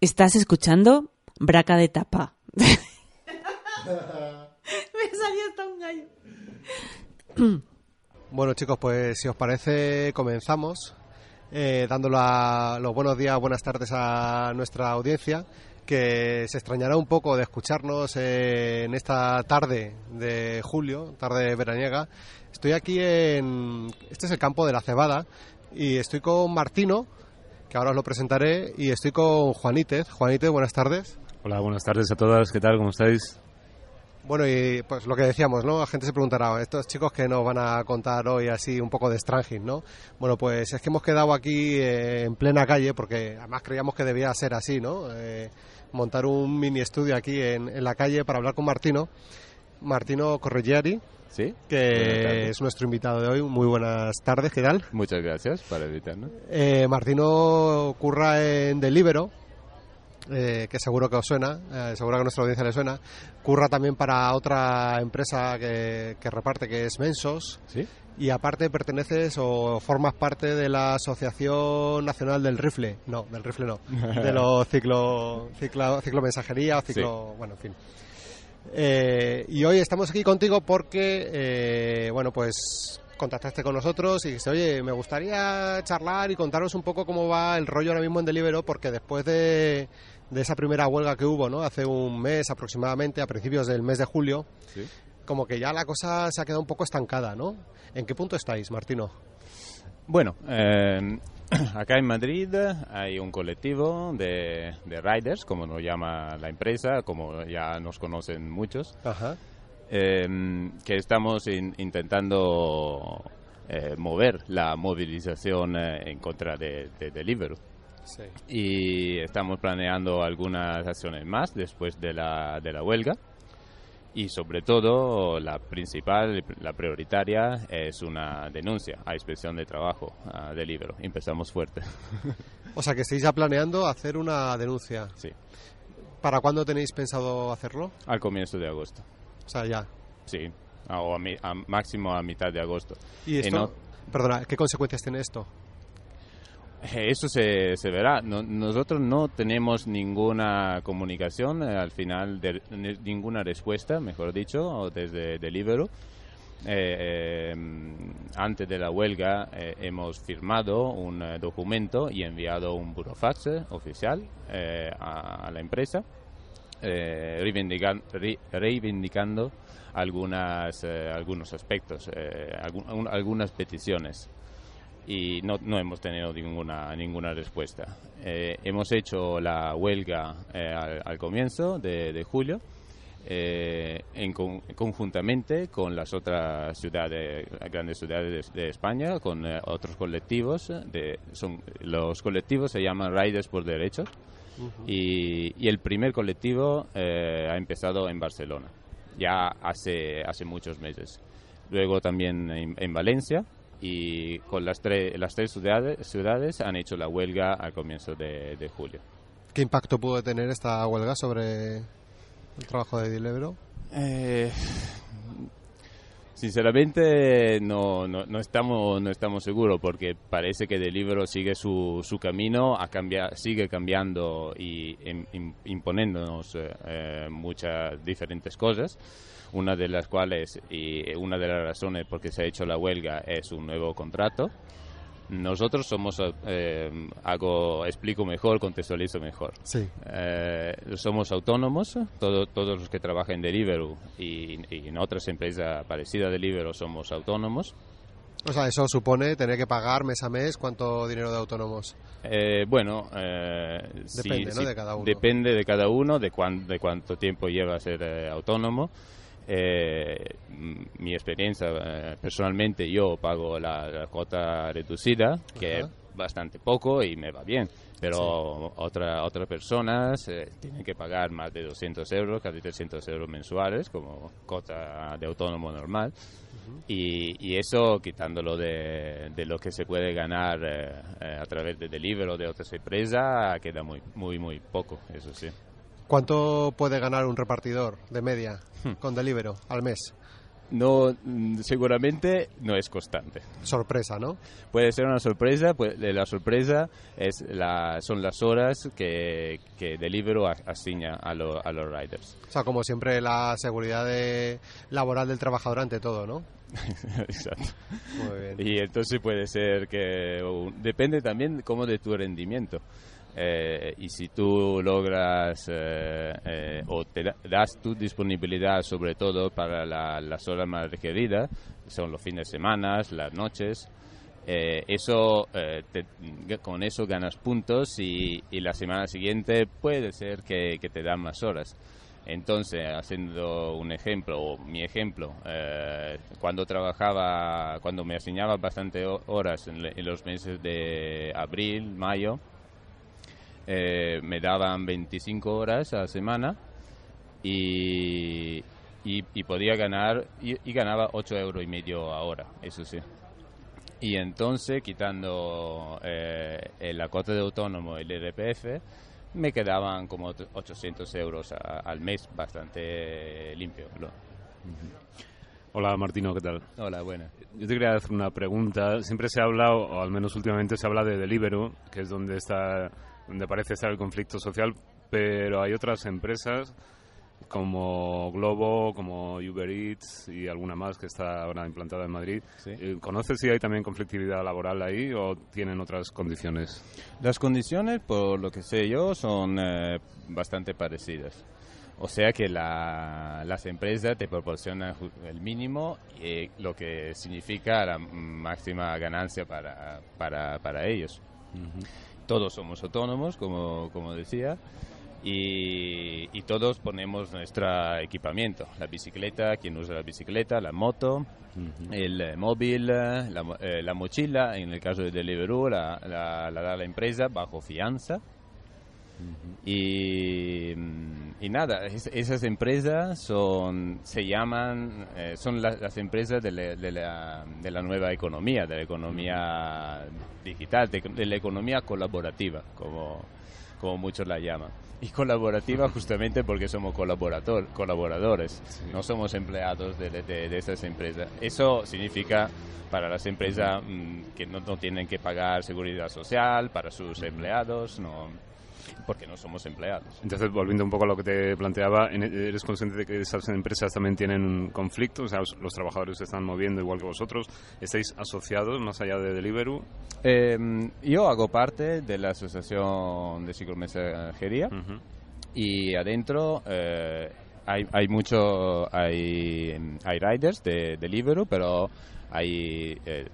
Estás escuchando Braca de Tapa. Me salió hasta un gallo. Bueno chicos, pues si os parece comenzamos eh, dando la- los buenos días, buenas tardes a nuestra audiencia que se extrañará un poco de escucharnos eh, en esta tarde de julio, tarde veraniega. Estoy aquí en... Este es el campo de la cebada y estoy con Martino, que ahora os lo presentaré, y estoy con Juanítez. Juanítez, buenas tardes. Hola, buenas tardes a todas. ¿Qué tal? ¿Cómo estáis? Bueno, y pues lo que decíamos, ¿no? La gente se preguntará, estos chicos que nos van a contar hoy así un poco de Stranging, ¿no? Bueno, pues es que hemos quedado aquí eh, en plena calle, porque además creíamos que debía ser así, ¿no? Eh, montar un mini estudio aquí en, en la calle para hablar con Martino, Martino Correggiari, ¿Sí? Que es nuestro invitado de hoy. Muy buenas tardes, ¿qué tal? Muchas gracias por invitarnos. Eh, Martino curra en Delibero, eh, que seguro que os suena, eh, seguro que a nuestra audiencia le suena. Curra también para otra empresa que, que reparte, que es Mensos. ¿Sí? Y aparte perteneces o formas parte de la Asociación Nacional del Rifle. No, del rifle no. De los ciclo, ciclo, ciclomensajería o ciclo... Bueno, en fin. Eh, y hoy estamos aquí contigo porque, eh, bueno, pues contactaste con nosotros y dijiste, oye, me gustaría charlar y contaros un poco cómo va el rollo ahora mismo en Delibero, porque después de, de esa primera huelga que hubo, ¿no? Hace un mes aproximadamente, a principios del mes de julio, Sí. como que ya la cosa se ha quedado un poco estancada, ¿no? ¿En qué punto estáis, Martino? Bueno, eh, acá en Madrid hay un colectivo de, de riders, como nos llama la empresa, como ya nos conocen muchos, Ajá. eh, que estamos in- intentando eh, mover la movilización eh, en contra de, de Deliveroo. Sí. y estamos planeando algunas acciones más después de la, de la huelga y sobre todo la principal, la prioritaria es una denuncia a inspección de trabajo a Delibero. Empezamos fuerte. O sea, que estáis ya planeando hacer una denuncia. Sí, ¿Para cuándo tenéis pensado hacerlo? al comienzo de agosto. O sea, ya. Sí, o a, mi- a máximo a mitad de agosto. ¿Y esto? no- Perdona, ¿qué consecuencias tiene esto? Eh, Eso se, verá. No- nosotros no tenemos ninguna comunicación eh, al final, de, ni- ninguna respuesta, mejor dicho, desde Delibero. Eh, antes de la huelga hemos firmado un documento y enviado un burofax oficial a, a la empresa reivindican- re- reivindicando algunas, algunos aspectos, un- algunas peticiones y no, no hemos tenido ninguna, ninguna respuesta. Eh, hemos hecho la huelga eh, al, al comienzo de, de julio, eh, en con- conjuntamente con las otras ciudades, grandes ciudades de, de España, con eh, otros colectivos. De, son, los colectivos se llaman Riders por Derechos y, y el primer colectivo eh, ha empezado en Barcelona, ya hace, hace muchos meses. Luego también en, en Valencia y con las, tres las tres ciudades, ciudades han hecho la huelga al comienzo de, de julio. ¿Qué impacto puede tener esta huelga sobre el trabajo de Dilebro? Eh, sinceramente no, no, no estamos no estamos seguros porque parece que Delibero sigue su, su camino a cambiar sigue cambiando y im- im- imponiéndonos eh, eh, muchas diferentes cosas una de las cuales y una de las razones por que se ha hecho la huelga es un nuevo contrato nosotros somos eh, hago explico mejor contextualizo mejor Sí. eh, somos autónomos, todo- todos los que trabajan en Deliveroo y, y en otras empresas parecidas a Deliveroo somos autónomos. O sea, eso supone tener que pagar mes a mes cuánto dinero de autónomos. Eh, bueno, eh, sí- Depende, ¿no? sí, de cada uno. Depende de cada uno, de, cuán- de cuánto tiempo lleva a ser eh, autónomo. Eh, mi experiencia, eh, personalmente, yo pago la, la cuota reducida, que es bastante poco y me va bien. Pero otra, otras personas eh, tienen que pagar más de 200 euros, casi 300 euros mensuales, como cuota de autónomo normal. Y, y eso, quitándolo de, de lo que se puede ganar eh, eh, a través de Deliveroo o de otras empresas, queda muy, muy, muy poco, eso sí. ¿Cuánto puede ganar un repartidor de media Hmm. con Delibero al mes? no, mm, seguramente no es constante. Sorpresa, ¿no? Puede ser una sorpresa, pues la sorpresa es la, son las horas que, que Deliveroo asigna a, a los riders. O sea, como siempre, la seguridad de, laboral del trabajador ante todo, ¿no? Exacto. Muy bien. Y entonces puede ser que depende también como de tu rendimiento. Eh, y si tú logras eh, eh, o te das tu disponibilidad sobre todo para las horas más requeridas, son los fines de semana, las noches, eso con eso ganas puntos y, la semana siguiente puede ser que, te dan más horas. Entonces, haciendo un ejemplo, o mi ejemplo, cuando trabajaba, cuando me asignaba bastante horas en los meses de abril, mayo, eh, me daban 25 horas a la semana y, y, podía ganar, y, ganaba 8 euros y medio ahora, eso sí. Y entonces, quitando eh, el acote de autónomo y el RPF, me quedaban como 800 euros al mes, bastante limpio. Hola Martino, ¿qué tal? Hola, buena. Yo te quería hacer una pregunta. Siempre se habla, o al menos últimamente se habla de Deliveroo, que es donde está donde parece estar el conflicto social, pero hay otras empresas como Globo, como Uber Eats y alguna más que está ahora implantada en Madrid. Eh, ¿Conoces si hay también conflictividad laboral ahí o tienen otras condiciones? Las condiciones, por lo que sé yo, son eh, bastante parecidas. O sea que las empresas te proporcionan el mínimo, y lo que significa la máxima ganancia para, para, para ellos todos somos autónomos, como, como decía, y, todos ponemos nuestro equipamiento, la bicicleta, quien usa la bicicleta, la moto, el eh, móvil, eh, la, mochila, en el caso de Deliveroo la, la, da la empresa bajo fianza. Y, y, nada, esas empresas son, se llaman, eh, son las empresas de la, de, la, de la, nueva economía, de la economía digital, de, la economía colaborativa, como, como muchos la llaman. Y colaborativa justamente porque somos colaborador, colaboradores, no somos empleados de, de, esas empresas. Eso significa para las empresas mm, que no, no, tienen que pagar seguridad social para sus empleados, no porque no somos empleados. Entonces, volviendo un poco a lo que te planteaba, ¿eres consciente de que esas empresas también tienen conflictos? O sea, los trabajadores se están moviendo igual que vosotros. ¿Estáis asociados más allá de Deliveroo? Em, yo hago parte de la Asociación de Ciclomensajería y adentro eh, hay, hay mucho, hay, hay riders de Deliveroo, pero hay, eh,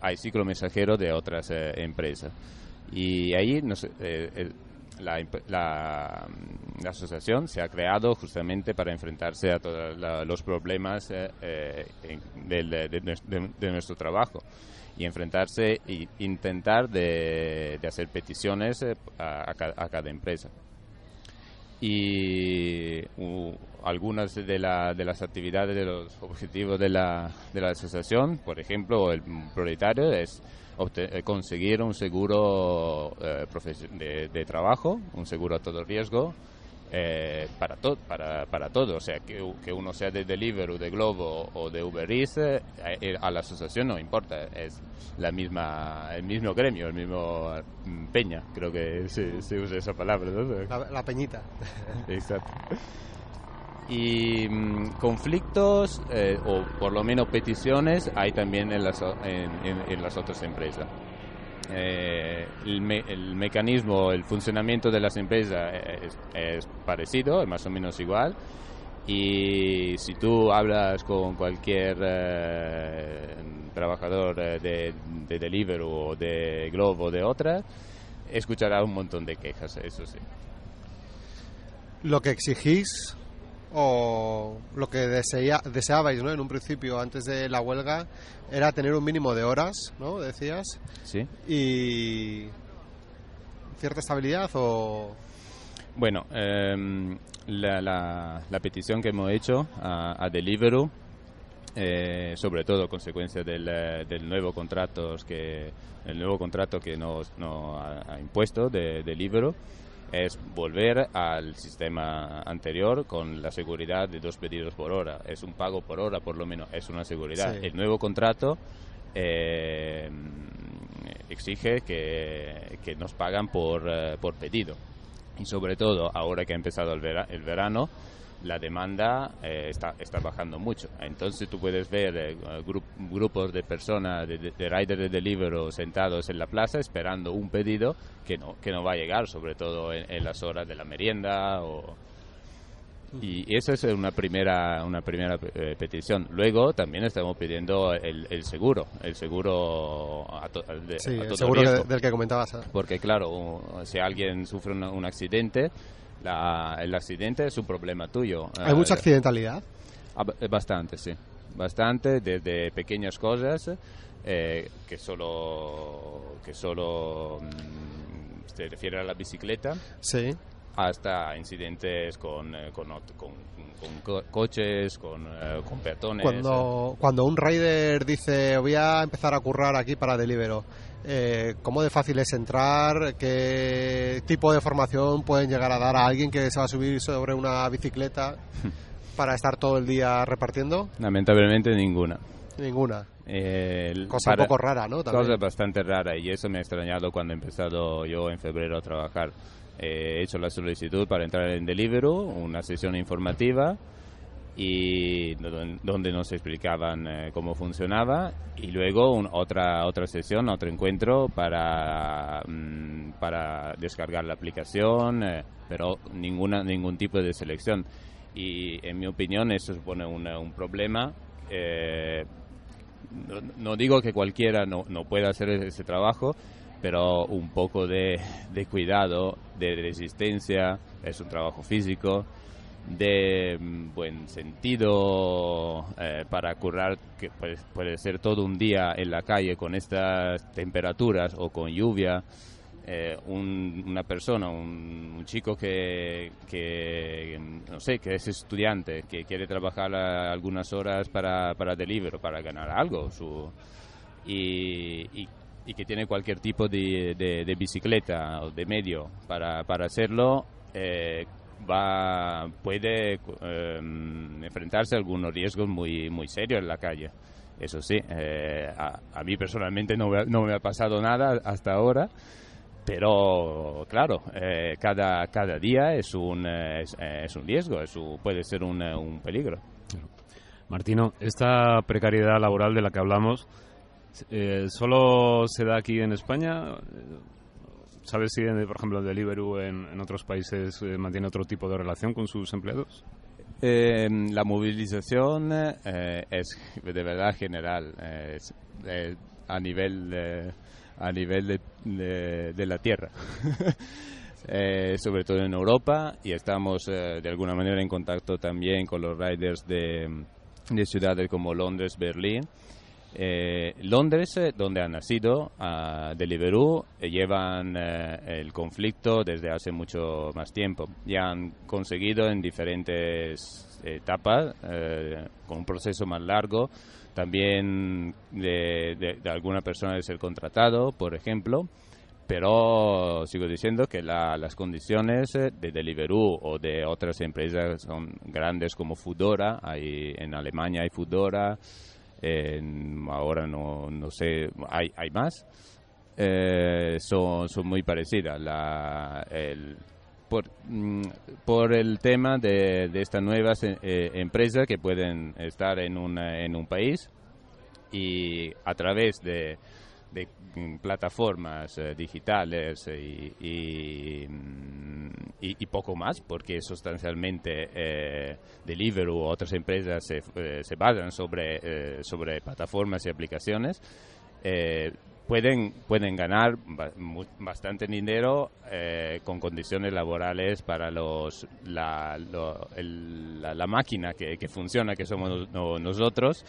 hay ciclomensajeros de otras eh, empresas. Y ahí no sé, la, la, asociación se ha creado justamente para enfrentarse a todos los problemas eh, eh, de, nuestro trabajo y enfrentarse e intentar de, hacer peticiones eh, a, cada empresa. Y algunas de, las actividades, de los objetivos de la, de la asociación, por ejemplo, el prioritario es conseguir un seguro eh, de, trabajo, un seguro a todo riesgo, eh, para, todo para, para todo. O sea, que, que, uno sea de Deliveroo, de Globo o de Uber Eats, a la asociación no importa, es la misma, el mismo gremio, el mismo mm, peña, creo que se, se usa esa palabra. La, la peñita. Exacto y mm, conflictos eh, o por lo menos peticiones hay también en las, en, las otras empresas. Eh, el, mecanismo, el funcionamiento de las empresas es, parecido, es más o menos igual. Y si tú hablas con cualquier eh, trabajador de, de Deliveroo o de Globo o de otra, escuchará un montón de quejas, eso sí. Lo que exigís o lo que deseabais ¿no? en un principio antes de la huelga era tener un mínimo de horas, ¿no? Decías. Sí. Y cierta estabilidad o... Bueno, em, la, la, petición que hemos hecho a, a Deliveroo, eh, sobre todo consecuencia del, del, nuevo contrato que el nuevo contrato que nos, ha, impuesto de Deliveroo, es volver al sistema anterior con la seguridad de dos pedidos por hora. Es un pago por hora, por lo menos, es una seguridad. Sí. El nuevo contrato eh, exige que, que nos pagan por, eh, por pedido. Y sobre todo, ahora que ha empezado el, vera- el verano, la demanda eh, está, está bajando mucho. Entonces tú puedes ver eh, gru- grupos de personas, de, de, de riders de Deliveroo sentados en la plaza esperando un pedido que no, que no va a llegar, sobre todo en, en las horas de la merienda o... Y esa es una primera, una primera eh, petición. Luego también estamos pidiendo el, el seguro, el seguro a, to- de- Sí, a el todo seguro que- riesgo. del que comentabas. ¿eh? Porque claro, si alguien sufre una- un accidente, la- el accidente es un problema tuyo. Hay mucha Eh, accidentalidad. ah, eh, Bastante, sí. Bastante, desde pequeñas cosas eh, que solo, que solo mm, se refiere a la bicicleta Sí. hasta incidentes con, eh, con, ot- con- con co- coches, con, eh, con peatones. Cuando, cuando un rider dice voy a empezar a currar aquí para Deliveroo, eh, ¿cómo de fácil es entrar? ¿Qué tipo de formación pueden llegar a dar a alguien que se va a subir sobre una bicicleta para estar todo el día repartiendo? Lamentablemente ninguna. Ninguna. Eh, Cosa un poco rara, ¿no? También. Cosa bastante rara y eso me ha extrañado cuando he empezado yo en febrero a trabajar. Eh, he hecho la solicitud para entrar en Deliveroo, una sesión informativa y do- donde nos explicaban eh, cómo funcionaba y luego un- otra otra sesión, otro encuentro para mm, para descargar la aplicación, eh, pero ninguna ningún tipo de selección y en mi opinión eso supone un problema. eh, no, no digo que cualquiera no, no pueda hacer ese trabajo, pero un poco de, de cuidado, de resistencia, es un trabajo físico, de mm, buen sentido eh, para currar, que puede, puede ser todo un día en la calle con estas temperaturas o con lluvia. eh, un- una persona, un, un chico que, que, no sé, que es estudiante, que quiere trabajar algunas horas para, para Deliveroo, para ganar algo, su, y, que tiene cualquier tipo de, de- de bicicleta o de medio para, para hacerlo, eh, va, puede eh, enfrentarse a algunos riesgos muy, muy serios en la calle. Eso sí, eh, a, mí personalmente no no me ha pasado nada hasta ahora, pero claro, eh, cada, cada día es un, eh, es, eh, es un riesgo, es un- puede ser un, un peligro. Martino, esta precariedad laboral de la que hablamos, ¿solo se da aquí en España? ¿Sabes si, eh, por ejemplo, Deliveroo en, en otros países eh, mantiene otro tipo de relación con sus empleados? Eh, la movilización eh, es de verdad general, eh, es, eh, a nivel a nivel de, de- de la tierra, Eh, sobre todo en Europa y estamos eh, de alguna manera en contacto también con los riders de, de ciudades como Londres, Berlín. Eh, Londres, eh, donde ha nacido a Deliveroo, eh, llevan el conflicto desde hace mucho más tiempo. Ya han conseguido en diferentes etapas, con un proceso más largo, también de, de, de alguna persona de ser contratado, por ejemplo, pero sigo diciendo que la- las condiciones de Deliveroo o de otras empresas son grandes como Foodora, hay, en Alemania hay Foodora, ahora no, no sé, hay, hay más, eh, son, son muy parecidas. La, por, mm, por el tema de, estas nuevas eh, empresas que pueden estar en, una, en un país y a través de, mm, plataformas eh, digitales y, y, mm, y- y poco más, porque sustancialmente eh, Deliveroo u otras empresas se, eh, se basan sobre, eh, sobre plataformas y aplicaciones, eh, pueden, pueden ganar bastante dinero eh, con condiciones laborales para los, la, lo- el- la, la máquina que, que funciona, que somos no- nosotros,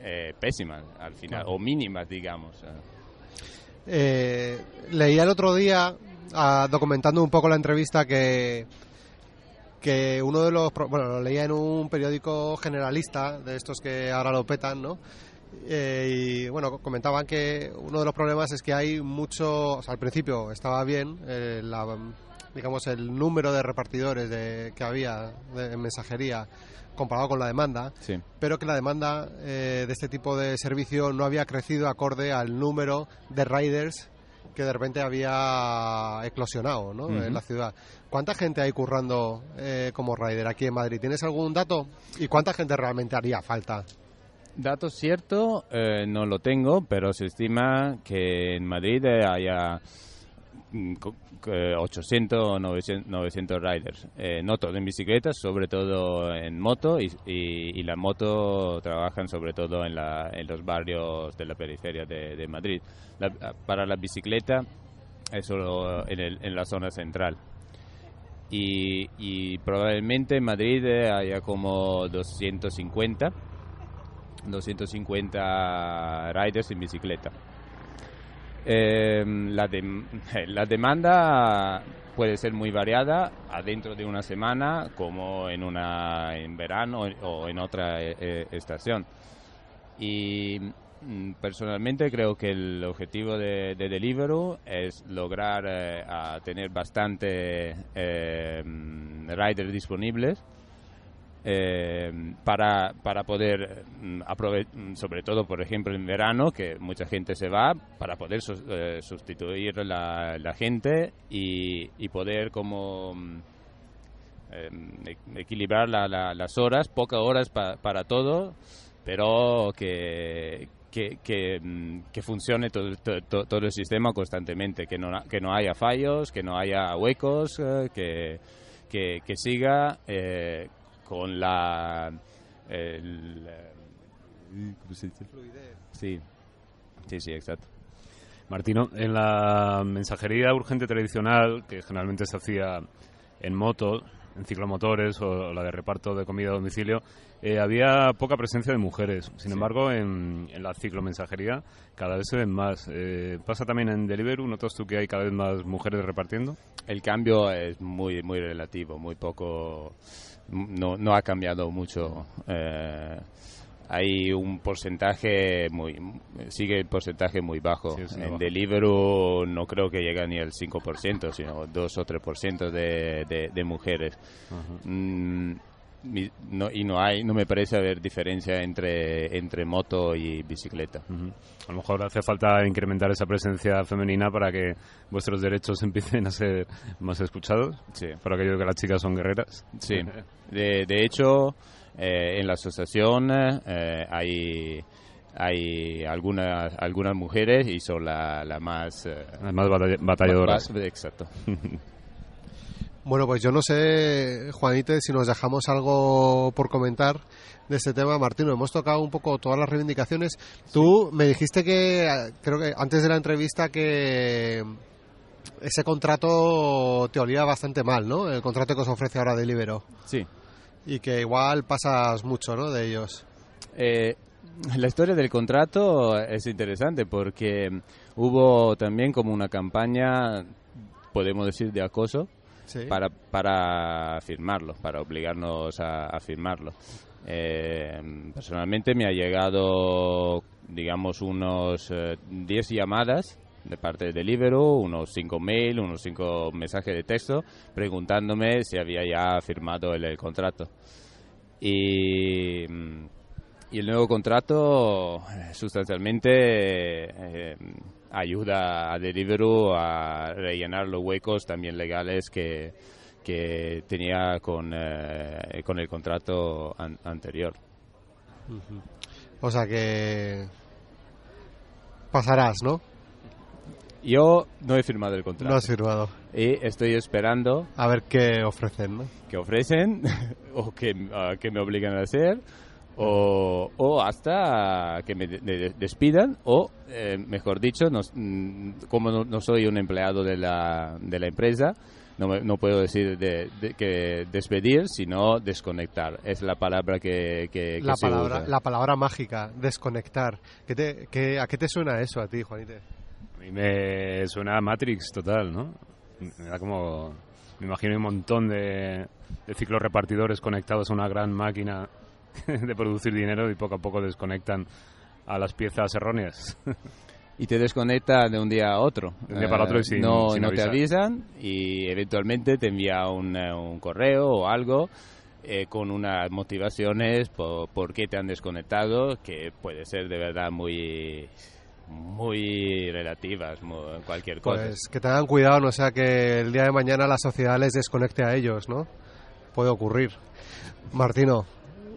eh, pésimas al final, o mínimas, digamos. eh. Eh, leía el otro día, ah, documentando un poco la entrevista, que, que uno de los. Bueno, lo leía en un periódico generalista, de estos que ahora lo petan, ¿no? Eh, y bueno, comentaban que uno de los problemas es que hay mucho. O sea, al principio estaba bien, eh, la, digamos, el número de repartidores de, que había de, en mensajería comparado con la demanda, Sí. pero que la demanda eh, de este tipo de servicio no había crecido acorde al número de riders que de repente había eclosionado ¿no? En la ciudad. ¿Cuánta gente hay currando eh, como rider aquí en Madrid? ¿Tienes algún dato? ¿Y cuánta gente realmente haría falta? Datos cierto eh, no lo tengo, pero se estima que en Madrid eh, haya 800 o 900, 900 riders. Eh, no todo en bicicletas, sobre todo en moto y, y, y la moto trabajan sobre todo en, los barrios de la periferia de, Madrid. La- para la bicicleta es solo en la zona central. Y, y probablemente en Madrid eh, haya como 250 250 riders en bicicleta. Eh, la, la demanda puede ser muy variada adentro de una semana como en una en verano o en otra eh, eh, estación. Y mm, personalmente creo que el objetivo de, de Deliveroo es lograr eh, tener bastante mm, riders disponibles eh, para, para poder mm, mm, sobre todo por ejemplo en verano que mucha gente se va para poder sus- eh, sustituir la, gente y, poder como mm, eh, e- equilibrar la- la- las horas pocas horas pa- para todo pero que que, funcione todo, to- to- todo el sistema constantemente, que no, que no haya fallos, que no haya huecos, eh, que, que, siga con la... el, eh, ¿cómo se dice? Sí, sí, sí, exacto. Martino, en la mensajería urgente tradicional, que generalmente se hacía en moto, en ciclomotores o la de reparto de comida a domicilio, eh, había poca presencia de mujeres. Sin embargo, en, en la ciclomensajería cada vez se ven más. Eh, ¿Pasa también en Deliveroo? ¿Notas tú que hay cada vez más mujeres repartiendo? El cambio es muy, muy relativo, muy poco... No, no ha cambiado mucho. eh, hay un porcentaje muy sigue el porcentaje muy bajo Sí, sí, en bajo. Deliveroo no creo que llegue ni al 5% sino 2 o 3% de, de, de mujeres Mm, mi- no, y no hay no me parece haber diferencia entre entre moto y bicicleta. A lo mejor hace falta incrementar esa presencia femenina para que vuestros derechos empiecen a ser más escuchados. sí Por aquello que las chicas son guerreras. Sí, de, de hecho, eh, en la asociación eh, hay, hay algunas, algunas mujeres y son la, la más... eh, batall- batalladoras. más- exacto. Bueno, pues yo no sé, Juanite, si nos dejamos algo por comentar de este tema. Martino, hemos tocado un poco todas las reivindicaciones. Tú me dijiste que, creo que antes de la entrevista, que ese contrato te olía bastante mal, ¿no? El contrato que os ofrece ahora Delibero. Sí. Y que igual pasas mucho, ¿no? De ellos. Eh, la historia del contrato es interesante porque hubo también como una campaña, podemos decir, de acoso Para, para firmarlo, para obligarnos a, firmarlo. Eh, personalmente me ha llegado, digamos, unos eh, 10 llamadas de parte de Deliveroo, unos 5 mail, unos 5 mensajes de texto, preguntándome si había ya firmado el, contrato. Y, y el nuevo contrato eh, sustancialmente eh, ayuda a Deliveroo a rellenar los huecos también legales que, que tenía con, eh, con el contrato an- anterior. O sea que pasarás, ¿no? Yo no he firmado el contrato No has firmado. y estoy esperando A ver qué ofrecen, ¿no? que ofrecen o que, ah, que me obligan a hacer o, o hasta que me de- de- despidan o, eh, mejor dicho, nos- mm, como no, no soy un empleado de la, de la empresa, no, me- no puedo decir de, de- que despedir, sino desconectar. Es la palabra que, que, que La se palabra, usa. la palabra mágica, desconectar. ¿Qué te, qué- ¿A qué te suena eso a ti, Juanite? A mí me suena a Matrix total, ¿no? Me da como... Me imagino un montón de, de ciclos repartidores conectados a una gran máquina de producir dinero y poco a poco desconectan a las piezas erróneas. y te desconecta de un día a otro. De un día para otro y Eh, sin- no, sin no te avisan y eventualmente te envía un, eh, un correo o algo eh, con unas motivaciones por, por qué te han desconectado, que puede ser de verdad muy muy relativas, mu- cualquier cosa. Pues que tengan cuidado, no sea que el día de mañana la sociedad les desconecte a ellos, ¿no? Puede ocurrir. Martino,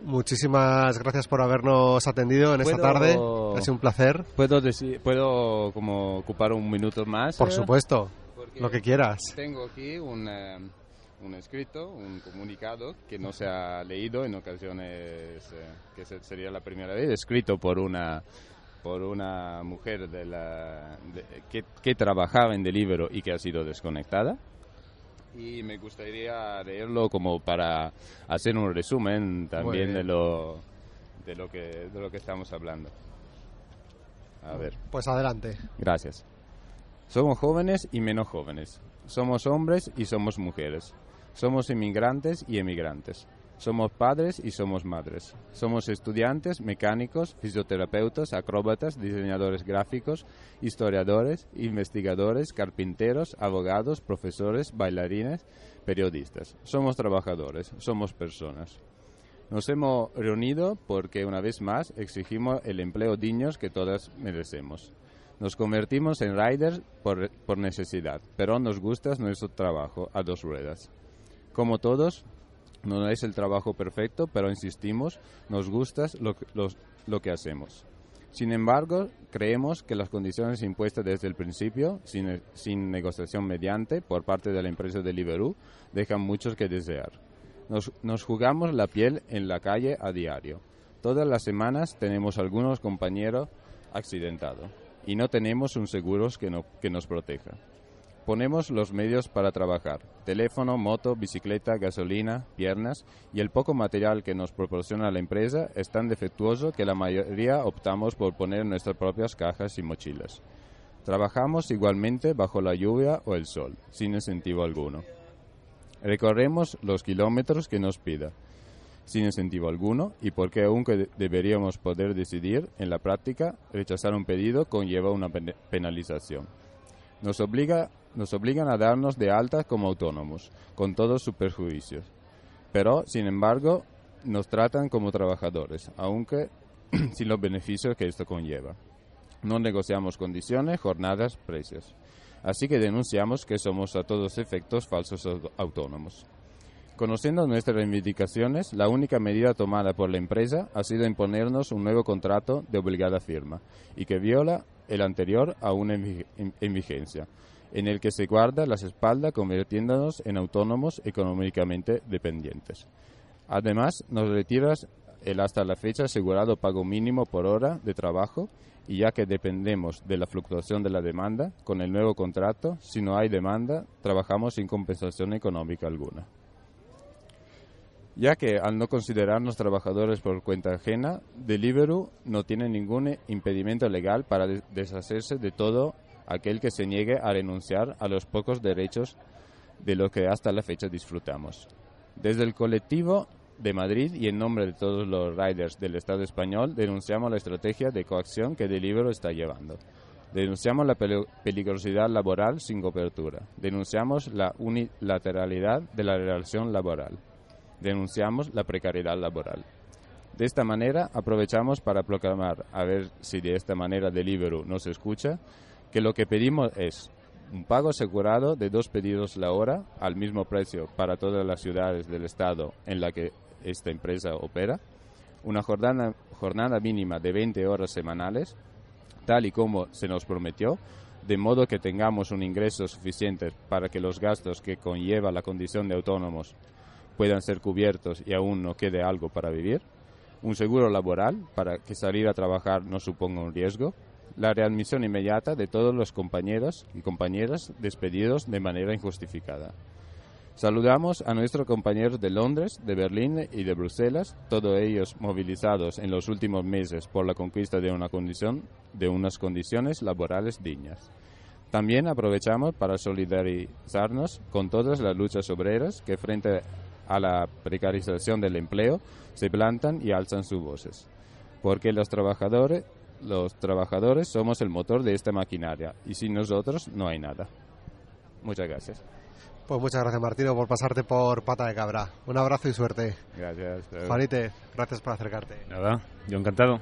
muchísimas gracias por habernos atendido en esta ¿Puedo- tarde. Ha sido un placer. ¿Puedo, decir, ¿Puedo como ocupar un minuto más? Por eh? supuesto, Porque lo que quieras. Tengo aquí un, eh, un escrito, un comunicado que no se ha leído en ocasiones, eh, que se- sería la primera vez, escrito por una por una mujer de la, de- que, que trabajaba en Deliveroo y que ha sido desconectada. Y me gustaría leerlo como para hacer un resumen también de lo, de, lo que, de lo que estamos hablando. A ver. Pues adelante. Gracias. Somos jóvenes y menos jóvenes. Somos hombres y somos mujeres. Somos inmigrantes y emigrantes. Somos padres y somos madres. Somos estudiantes, mecánicos, fisioterapeutas, acróbatas, diseñadores gráficos, historiadores, investigadores, carpinteros, abogados, profesores, bailarines, periodistas. Somos trabajadores, somos personas. Nos hemos reunido porque una vez más exigimos el empleo digno que todas merecemos. Nos convertimos en riders por, por necesidad, pero nos gusta nuestro trabajo a dos ruedas. Como todos, no es el trabajo perfecto, pero insistimos, nos gusta lo, que- hacemos. Sin embargo, creemos que las condiciones impuestas desde el principio, sin, negociación mediante, por parte de la empresa de Deliveroo, dejan mucho que desear. Nos, jugamos la piel en la calle a diario. Todas las semanas tenemos algunos compañeros accidentados y no tenemos un seguro que nos proteja. Ponemos los medios para trabajar, teléfono, moto, bicicleta, gasolina, piernas y el poco material que nos proporciona la empresa es tan defectuoso que la mayoría optamos por poner nuestras propias cajas y mochilas. Trabajamos igualmente bajo la lluvia o el sol, sin incentivo alguno. Recorremos los kilómetros que nos pida, sin incentivo alguno, y porque aunque de- deberíamos poder decidir, en la práctica, rechazar un pedido conlleva una pen- penalización. Nos, obliga, nos obligan a darnos de alta como autónomos, con todos sus perjuicios. Pero, sin embargo, nos tratan como trabajadores, aunque sin los beneficios que esto conlleva. No negociamos condiciones, jornadas, precios. Así que denunciamos que somos a todos efectos falsos au- autónomos. Conociendo nuestras reivindicaciones, la única medida tomada por la empresa ha sido imponernos un nuevo contrato de obligada firma y que viola el anterior aún en, vi- en- en vigencia, en el que se guarda las espaldas convirtiéndonos en autónomos económicamente dependientes. Además, nos retiras el hasta la fecha asegurado pago mínimo por hora de trabajo y ya que dependemos de la fluctuación de la demanda, con el nuevo contrato, si no hay demanda, trabajamos sin compensación económica alguna. Ya que al no considerarnos trabajadores por cuenta ajena, Deliveroo no tiene ningún impedimento legal para de- deshacerse de todo aquel que se niegue a renunciar a los pocos derechos de lo que hasta la fecha disfrutamos. Desde el colectivo de Madrid y en nombre de todos los riders del Estado español denunciamos la estrategia de coacción que Deliveroo está llevando. Denunciamos la peli- peligrosidad laboral sin cobertura. Denunciamos la unilateralidad de la relación laboral. Denunciamos la precariedad laboral. De esta manera aprovechamos para proclamar, a ver si de esta manera Deliveroo nos escucha, que lo que pedimos es un pago asegurado de dos pedidos la hora al mismo precio para todas las ciudades del estado en la que esta empresa opera, una jornada, jornada mínima de 20 horas semanales, tal y como se nos prometió, de modo que tengamos un ingreso suficiente para que los gastos que conlleva la condición de autónomos puedan ser cubiertos y aún no quede algo para vivir, un seguro laboral para que salir a trabajar no suponga un riesgo, la readmisión inmediata de todos los compañeros y compañeras despedidos de manera injustificada. Saludamos a nuestros compañeros de Londres, de Berlín y de Bruselas, todos ellos movilizados en los últimos meses por la conquista de una condición de unas condiciones laborales dignas. También aprovechamos para solidarizarnos con todas las luchas obreras que frente a la precarización del empleo se plantan y alzan sus voces. Porque los trabajadores los trabajadores somos el motor de esta maquinaria y sin nosotros no hay nada. Muchas gracias. Pues muchas gracias, Martino, por pasarte por pata de cabra. Un abrazo y suerte. Gracias. Juanite, gracias por acercarte. Nada, yo encantado.